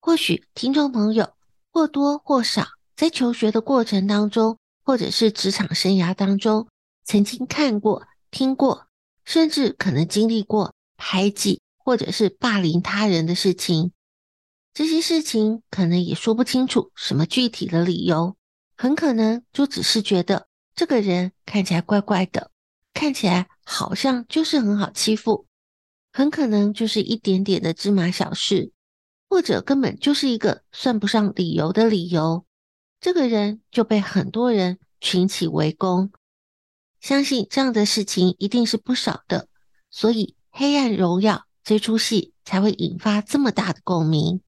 或许听众朋友或多或少在求学的过程当中，或者是职场生涯当中，曾经看过、听过，甚至可能经历过排挤或者是霸凌他人的事情。这些事情可能也说不清楚什么具体的理由，很可能就只是觉得这个人看起来怪怪的。看起来好像就是很好欺负，很可能就是一点点的芝麻小事，或者根本就是一个算不上理由的理由，这个人就被很多人群起围攻。相信这样的事情一定是不少的，所以《黑暗荣耀》这出戏才会引发这么大的共鸣。《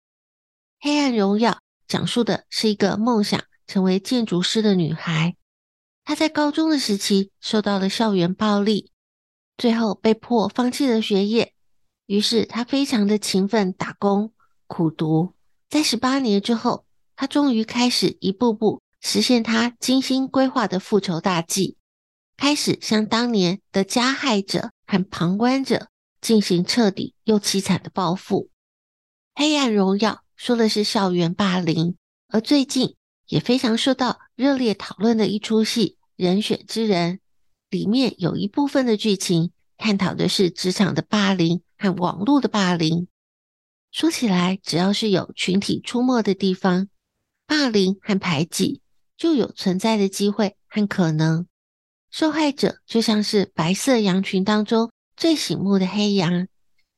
黑暗荣耀》讲述的是一个梦想成为建筑师的女孩。她在高中的时期受到了校园暴力，最后被迫放弃了学业。于是她非常的勤奋打工、苦读。在十八年之后，他终于开始一步步实现他精心规划的复仇大计，开始向当年的加害者和旁观者进行彻底又凄惨的报复。《黑暗荣耀》说的是校园霸凌，而最近也非常受到热烈讨论的一出戏《人选之人》，里面有一部分的剧情探讨的是职场的霸凌和网络的霸凌。说起来，只要是有群体出没的地方，霸凌和排挤就有存在的机会和可能。受害者就像是白色羊群当中最醒目的黑羊，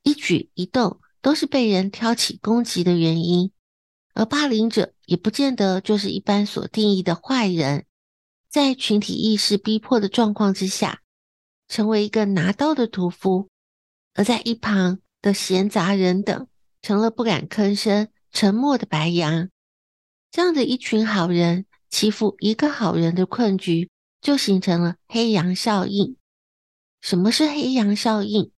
一举一动都是被人挑起攻击的原因。而霸凌者也不见得就是一般所定义的坏人，在群体意识逼迫的状况之下，成为一个拿刀的屠夫；而在一旁的闲杂人等，成了不敢吭声、沉默的白羊。这样的一群好人欺负一个好人的困局，就形成了黑羊效应。什么是黑羊效应？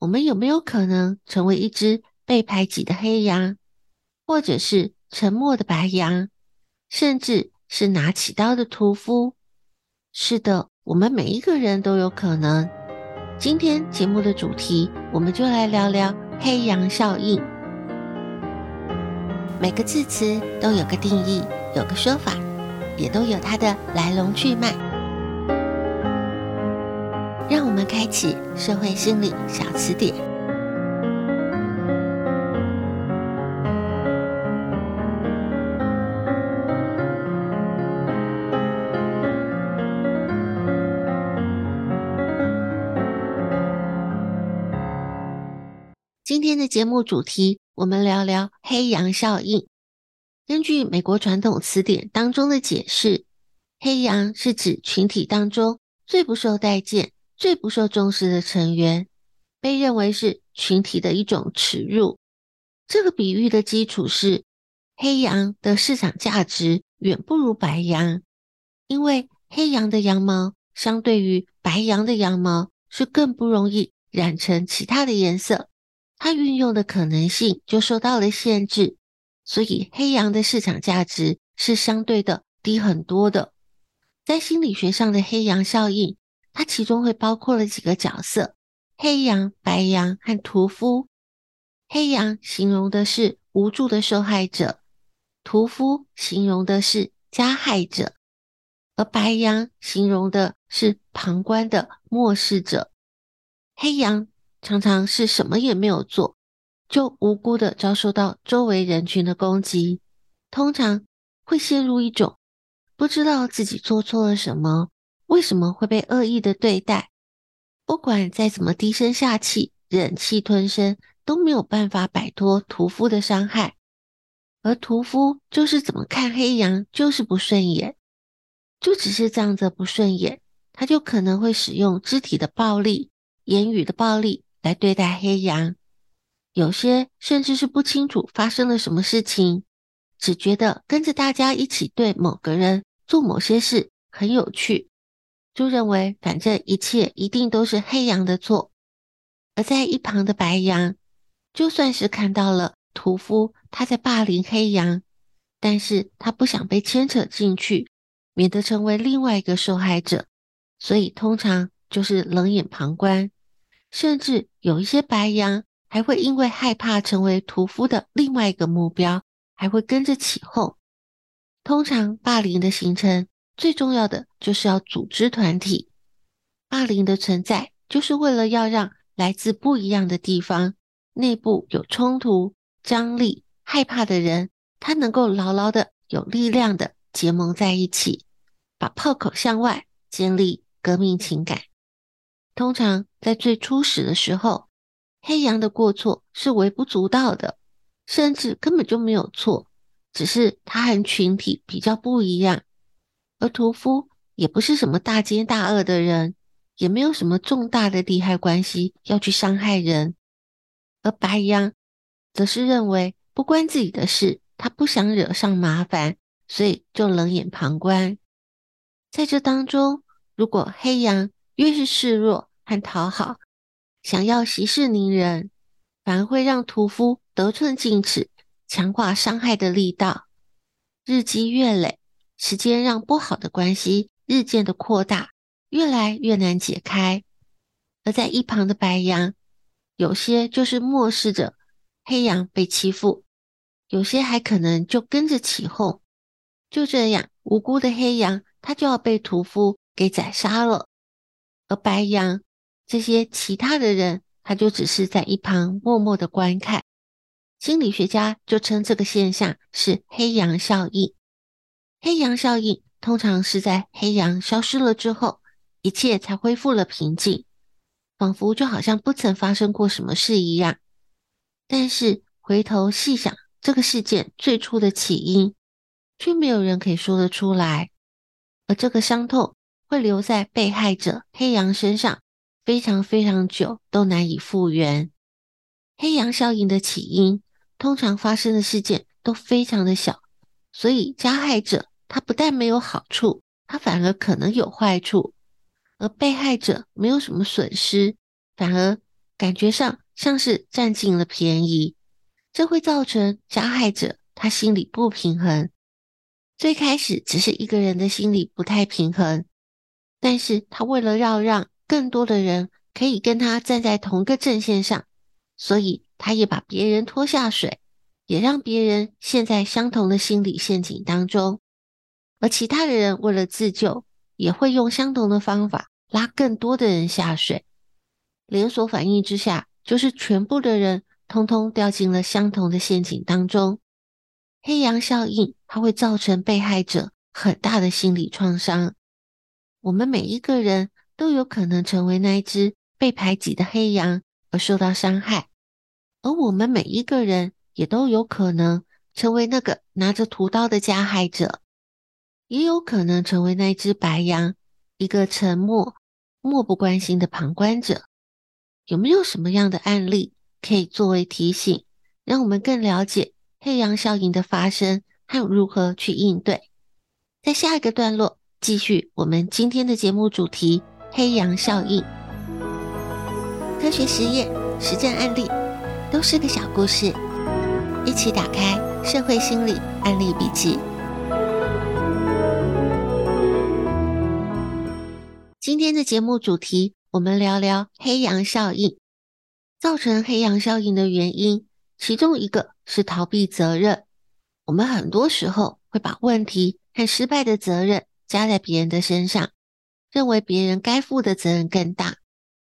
我们有没有可能成为一只被排挤的黑羊？或者是沉默的白羊，甚至是拿起刀的屠夫。是的，我们每一个人都有可能。今天节目的主题，我们就来聊聊黑羊效应。每个字词都有个定义，有个说法，也都有它的来龙去脉。让我们开启社会心理小词典。今天的节目主题，我们聊聊黑羊效应。根据美国传统词典当中的解释，黑羊是指群体当中最不受待见、最不受重视的成员，被认为是群体的一种耻辱。这个比喻的基础是，黑羊的市场价值远不如白羊，因为黑羊的羊毛相对于白羊的羊毛是更不容易染成其他的颜色。它运用的可能性就受到了限制，所以黑羊的市场价值是相对的低很多的。在心理学上的黑羊效应，它其中会包括了几个角色：黑羊、白羊和屠夫。黑羊形容的是无助的受害者，屠夫形容的是加害者，而白羊形容的是旁观的漠视者。黑羊常常是什么也没有做，就无辜的遭受到周围人群的攻击，通常会陷入一种不知道自己做错了什么，为什么会被恶意的对待，不管再怎么低声下气、忍气吞声，都没有办法摆脱屠夫的伤害。而屠夫就是怎么看黑羊就是不顺眼，就只是这样子不顺眼，他就可能会使用肢体的暴力、言语的暴力来对待黑羊。有些甚至是不清楚发生了什么事情，只觉得跟着大家一起对某个人做某些事很有趣，就认为反正一切一定都是黑羊的错。而在一旁的白羊，就算是看到了。屠夫他在霸凌黑羊，但是他不想被牵扯进去，免得成为另外一个受害者，所以通常就是冷眼旁观，甚至有一些白羊还会因为害怕成为屠夫的另外一个目标，还会跟着起哄。通常霸凌的形成最重要的就是要组织团体，霸凌的存在就是为了要让来自不一样的地方内部有冲突。张力、害怕的人，他能够牢牢的、有力量的结盟在一起，把炮口向外，建立革命情感。通常在最初始的时候，黑羊的过错是微不足道的，甚至根本就没有错，只是他和群体比较不一样。而屠夫也不是什么大奸大恶的人，也没有什么重大的利害关系要去伤害人，而白羊。则是认为不关自己的事，他不想惹上麻烦，所以就冷眼旁观。在这当中，如果黑羊越是示弱和讨好，想要息事宁人，反而会让屠夫得寸进尺，强化伤害的力道，日积月累，时间让不好的关系日渐的扩大，越来越难解开。而在一旁的白羊，有些就是漠视着。黑羊被欺负，有些还可能就跟着起哄，就这样无辜的黑羊，他就要被屠夫给宰杀了。而白羊这些其他的人，他就只是在一旁默默的观看。心理学家就称这个现象是黑羊效应。黑羊效应通常是在黑羊消失了之后，一切才恢复了平静，仿佛就好像不曾发生过什么事一样。但是回头细想，这个事件最初的起因，却没有人可以说得出来。而这个伤痛会留在被害者黑羊身上，非常非常久都难以复原。黑羊效应的起因，通常发生的事件都非常的小，所以加害者他不但没有好处，他反而可能有坏处，而被害者没有什么损失，反而感觉上。像是占尽了便宜，这会造成加害者他心里不平衡。最开始只是一个人的心里不太平衡，但是他为了要让更多的人可以跟他站在同个阵线上，所以他也把别人拖下水，也让别人陷在相同的心理陷阱当中。而其他的人为了自救，也会用相同的方法拉更多的人下水，连锁反应之下。就是全部的人通通掉进了相同的陷阱当中，黑羊效应它会造成被害者很大的心理创伤。我们每一个人都有可能成为那只被排挤的黑羊而受到伤害，而我们每一个人也都有可能成为那个拿着屠刀的加害者，也有可能成为那只白羊，一个沉默、漠不关心的旁观者。有没有什么样的案例可以作为提醒，让我们更了解黑羊效应的发生和如何去应对？在下一个段落，继续我们今天的节目主题黑羊效应。科学实验实战案例都是个小故事。一起打开社会心理案例笔记。今天的节目主题我们聊聊黑羊效应。造成黑羊效应的原因其中一个是逃避责任。我们很多时候会把问题和失败的责任加在别人的身上，认为别人该负的责任更大，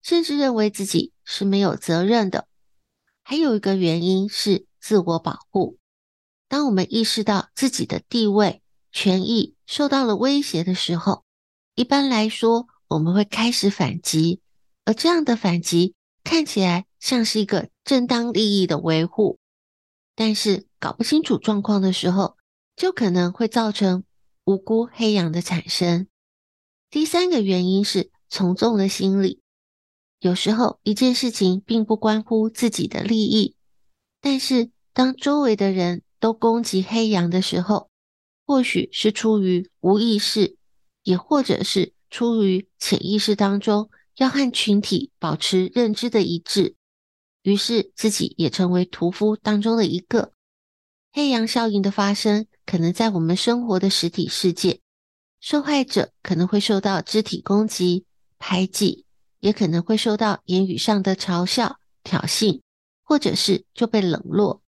甚至认为自己是没有责任的。还有一个原因是自我保护。当我们意识到自己的地位、权益受到了威胁的时候，一般来说我们会开始反击，而这样的反击看起来像是一个正当利益的维护，但是搞不清楚状况的时候，就可能会造成无辜黑羊的产生。第三个原因是从众的心理，有时候一件事情并不关乎自己的利益，但是当周围的人都攻击黑羊的时候，或许是出于无意识，也或者是出于潜意识当中。要和群体保持认知的一致，于是自己也成为屠夫当中的一个。黑羊效应的发生，可能在我们生活的实体世界，受害者可能会受到肢体攻击、排挤，也可能会受到言语上的嘲笑、挑衅，或者是就被冷落。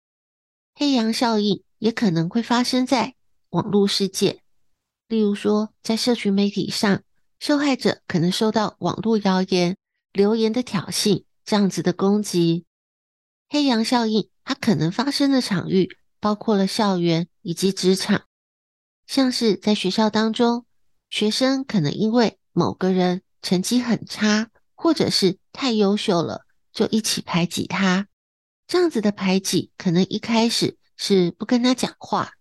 黑羊效应也可能会发生在网络世界，例如说在社群媒体上。受害者可能受到网络谣言、留言的挑衅，这样子的攻击。黑羊效应，它可能发生的场域包括了校园以及职场，像是在学校当中，学生可能因为某个人成绩很差，或者是太优秀了，就一起排挤他。这样子的排挤，可能一开始是不跟他讲话，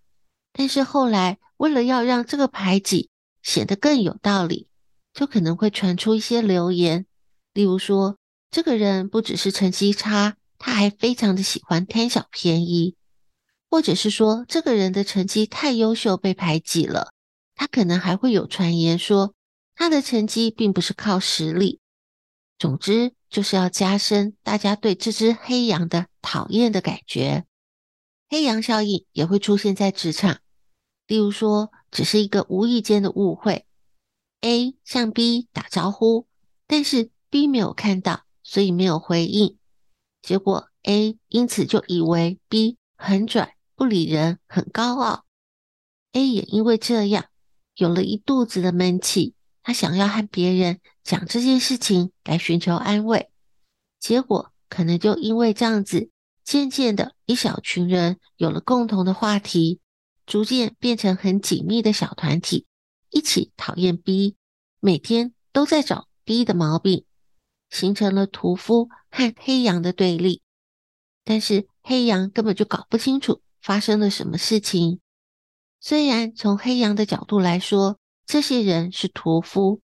但是后来为了要让这个排挤显得更有道理。就可能会传出一些流言，例如说，这个人不只是成绩差，他还非常的喜欢贪小便宜，或者是说，这个人的成绩太优秀被排挤了，他可能还会有传言说，他的成绩并不是靠实力。总之，就是要加深大家对这只黑羊的讨厌的感觉。黑羊效应也会出现在职场，例如说，只是一个无意间的误会。A 向 B 打招呼，但是 B 没有看到，所以没有回应。结果 A 因此就以为 B 很拽、不理人、很高傲。A 也因为这样有了一肚子的闷气，他想要和别人讲这件事情来寻求安慰。结果可能就因为这样子，渐渐的一小群人有了共同的话题，逐渐变成很紧密的小团体。一起讨厌 B，每天都在找 B 的毛病，形成了屠夫和黑羊的对立。但是黑羊根本就搞不清楚发生了什么事情。虽然从黑羊的角度来说，这些人是屠夫，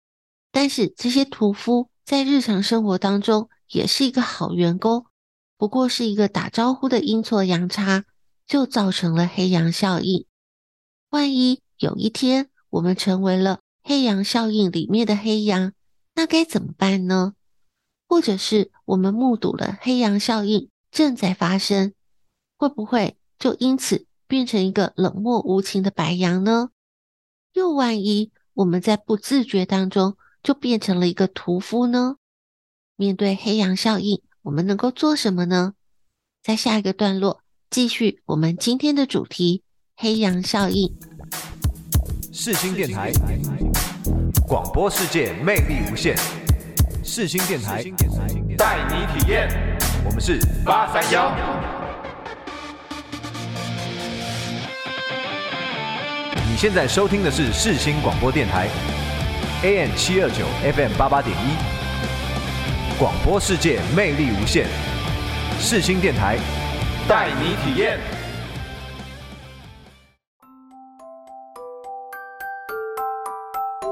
但是这些屠夫在日常生活当中也是一个好员工，不过是一个打招呼的阴错阳差，就造成了黑羊效应。万一有一天，我们成为了黑羊效应里面的黑羊，那该怎么办呢？或者是我们目睹了黑羊效应正在发生，会不会就因此变成一个冷漠无情的白羊呢？又万一我们在不自觉当中就变成了一个屠夫呢？面对黑羊效应，我们能够做什么呢？在下一个段落继续我们今天的主题：黑羊效应。世新电台，广播世界魅力无限。世新电台带你体验。我们是八三幺。现在收听的是世新广播电台，AM 七二九 FM 八八点一。广播世界魅力无限。世新电台带你体验。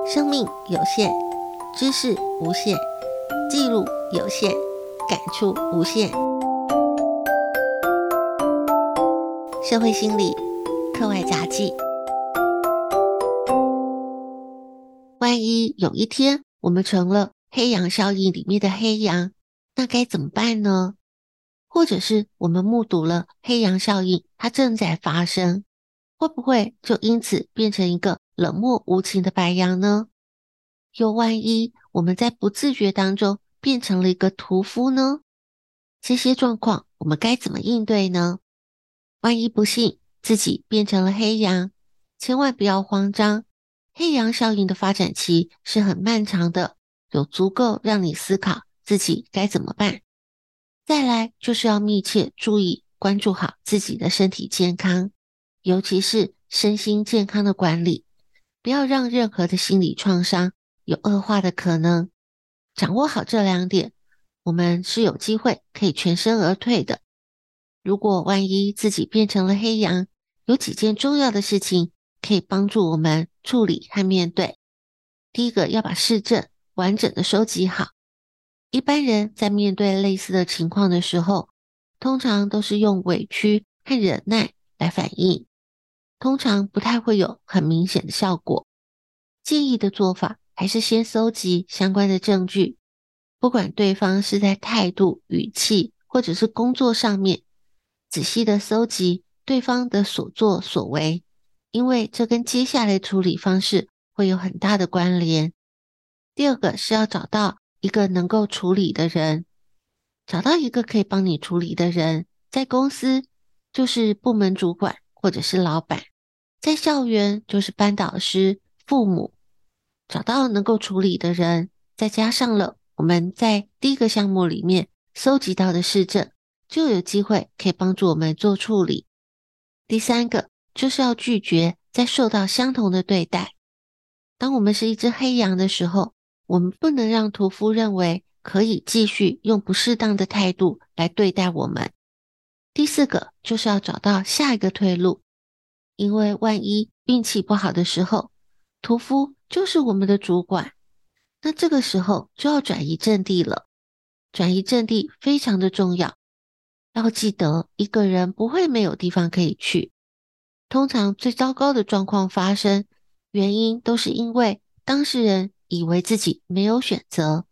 生命有限，知识无限，记录有限，感触无限。社会心理课外杂记。万一有一天我们成了黑羊效应里面的黑羊，那该怎么办呢？或者是我们目睹了黑羊效应，它正在发生，会不会就因此变成一个冷漠无情的白羊呢？又万一我们在不自觉当中变成了一个屠夫呢？这些状况我们该怎么应对呢？万一不幸自己变成了黑羊，千万不要慌张。黑羊效应的发展期是很漫长的，有足够让你思考自己该怎么办。再来就是要密切注意，关注好自己的身体健康，尤其是身心健康的管理，不要让任何的心理创伤有恶化的可能。掌握好这两点，我们是有机会可以全身而退的。如果万一自己变成了黑羊，有几件重要的事情可以帮助我们处理和面对。第一个，要把事证完整的收集好。一般人在面对类似的情况的时候，通常都是用委屈和忍耐来反应，通常不太会有很明显的效果。建议的做法还是先搜集相关的证据，不管对方是在态度、语气或者是工作上面，仔细的搜集对方的所作所为，因为这跟接下来处理方式会有很大的关联。第二个是要找到一个能够处理的人，找到一个可以帮你处理的人，在公司就是部门主管或者是老板，在校园就是班导师、父母，找到能够处理的人，再加上了我们在第一个项目里面搜集到的事证，就有机会可以帮助我们做处理。第三个就是要拒绝再受到相同的对待。当我们是一只黑羊的时候，我们不能让屠夫认为可以继续用不适当的态度来对待我们。第四个就是要找到下一个退路，因为万一运气不好的时候，屠夫就是我们的主管，那这个时候就要转移阵地了。转移阵地非常的重要，要记得一个人不会没有地方可以去。通常最糟糕的状况发生，原因都是因为当事人。以为自己没有选择，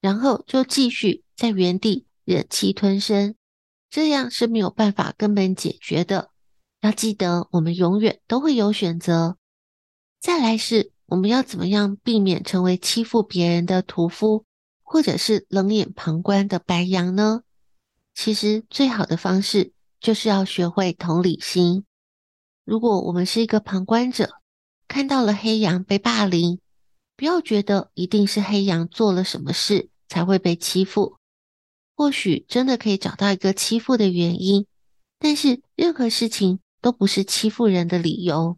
然后就继续在原地忍气吞声，这样是没有办法根本解决的。要记得，我们永远都会有选择。再来是，我们要怎么样避免成为欺负别人的屠夫，或者是冷眼旁观的白羊呢？其实，最好的方式就是要学会同理心。如果我们是一个旁观者，看到了黑羊被霸凌，不要觉得一定是黑羊做了什么事才会被欺负，或许真的可以找到一个欺负的原因，但是任何事情都不是欺负人的理由。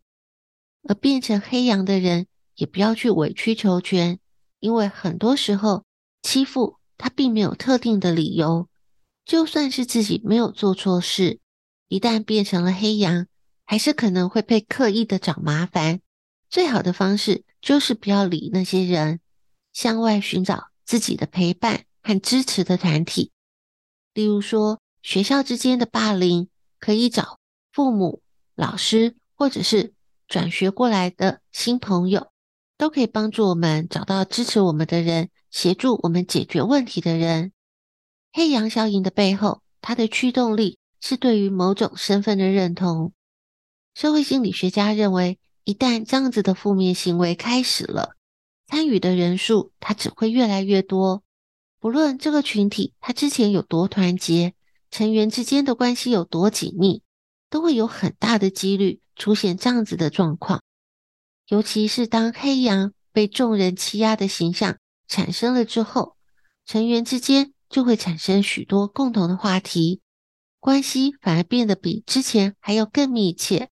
而变成黑羊的人也不要去委曲求全，因为很多时候欺负他并没有特定的理由，就算是自己没有做错事，一旦变成了黑羊，还是可能会被刻意的找麻烦。最好的方式就是不要理那些人，向外寻找自己的陪伴和支持的团体。例如说，学校之间的霸凌，可以找父母、老师，或者是转学过来的新朋友，都可以帮助我们找到支持我们的人，协助我们解决问题的人。黑羊效应的背后，它的驱动力是对于某种身份的认同。社会心理学家认为，一旦这样子的负面行为开始了，参与的人数它只会越来越多。不论这个群体它之前有多团结，成员之间的关系有多紧密，都会有很大的几率出现这样子的状况。尤其是当黑羊被众人欺压的形象产生了之后，成员之间就会产生许多共同的话题，关系反而变得比之前还要更密切。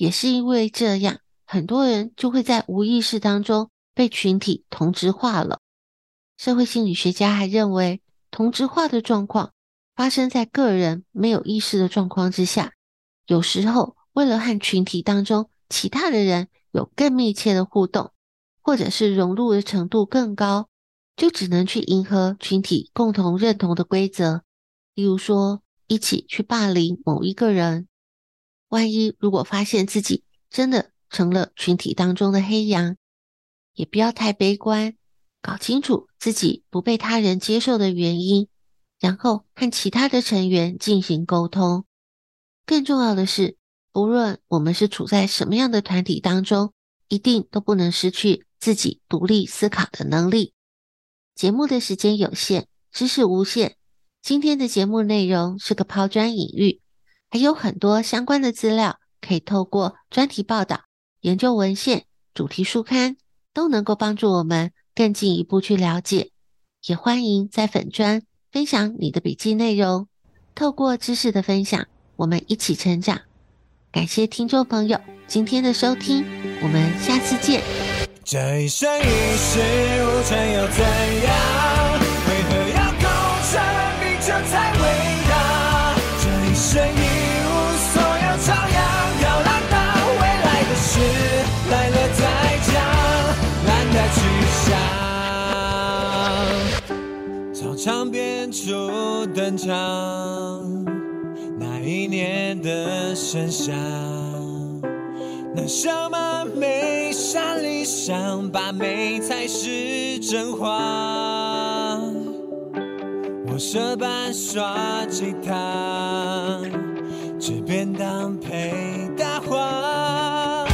也是因为这样，很多人就会在无意识当中被群体同质化了。社会心理学家还认为，同质化的状况发生在个人没有意识的状况之下。有时候，为了和群体当中其他的人有更密切的互动，或者是融入的程度更高，就只能去迎合群体共同认同的规则，例如说，一起去霸凌某一个人。万一如果发现自己真的成了群体当中的黑羊，也不要太悲观，搞清楚自己不被他人接受的原因，然后和其他的成员进行沟通。更重要的是，不论我们是处在什么样的团体当中，一定都不能失去自己独立思考的能力，节目的时间有限，知识无限。今天的节目内容是个抛砖引玉，还有很多相关的资料可以透过专题报道、研究文献、主题书刊，都能够帮助我们更进一步去了解。也欢迎在粉专分享你的笔记内容，透过知识的分享，我们一起成长。感谢听众朋友今天的收听，我们下次见。这一生一世无成又怎样？场边初登场，那一年的盛夏。那什么没啥理想，把美才是真话。我舍班耍吉他，吃便当配大话。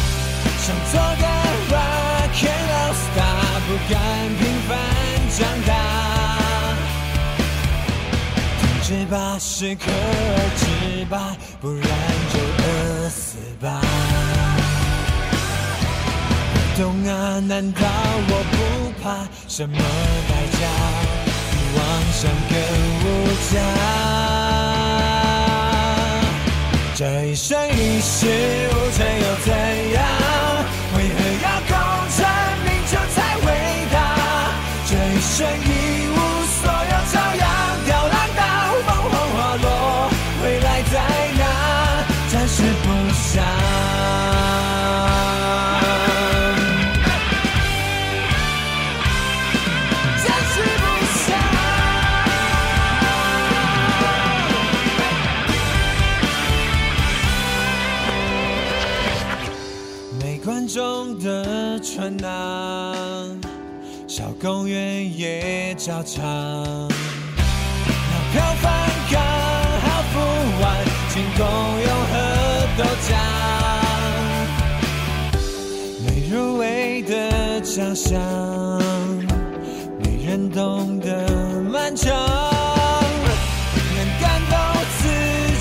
想做个 rock and roll star，不敢平凡长大。是吧，适可而止吧，不然就饿死吧。懂啊？难道我不怕什么代价？比妄想更无价。这一生一世无成又怎样？为何要功成名就才伟大？这一生荡展翅飞翔没观众的船呐小公园也照常想，没人懂得漫长。能感动自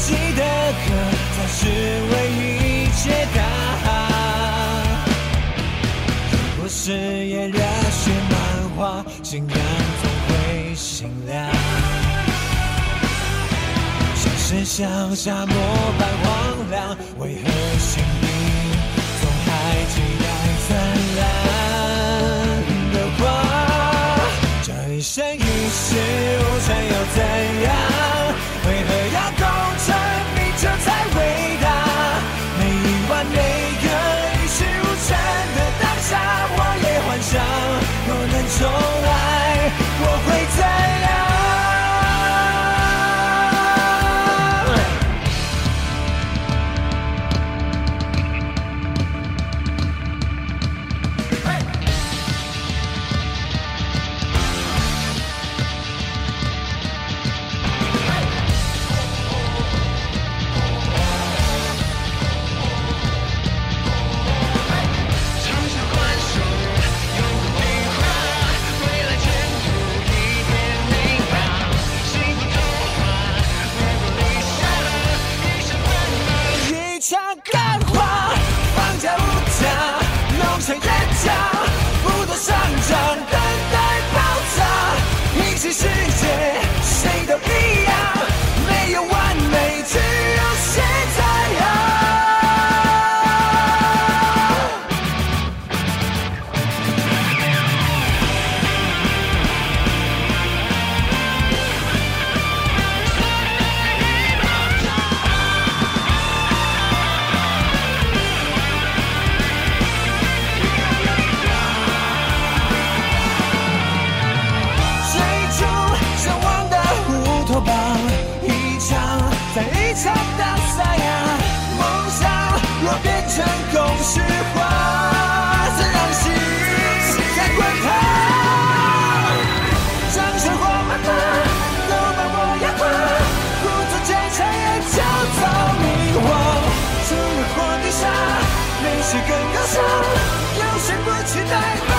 己的歌，才是唯一解答。事业热血漫画，信仰总会醒亮。像是像沙漠般荒凉，为何这更高尚，有谁不期待？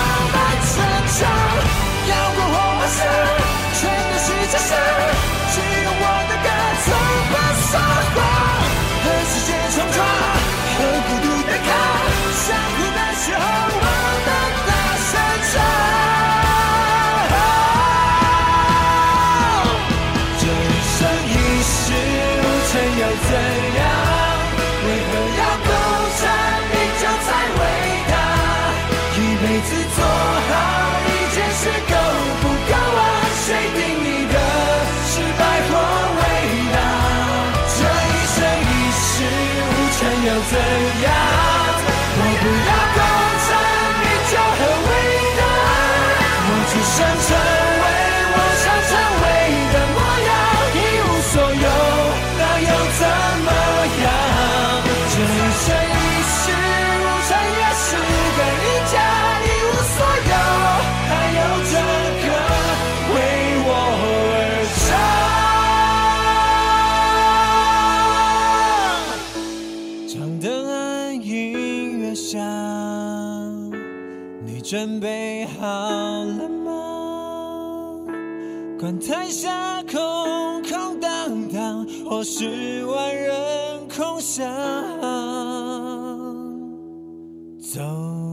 台下空空荡荡，或是万人空巷，走。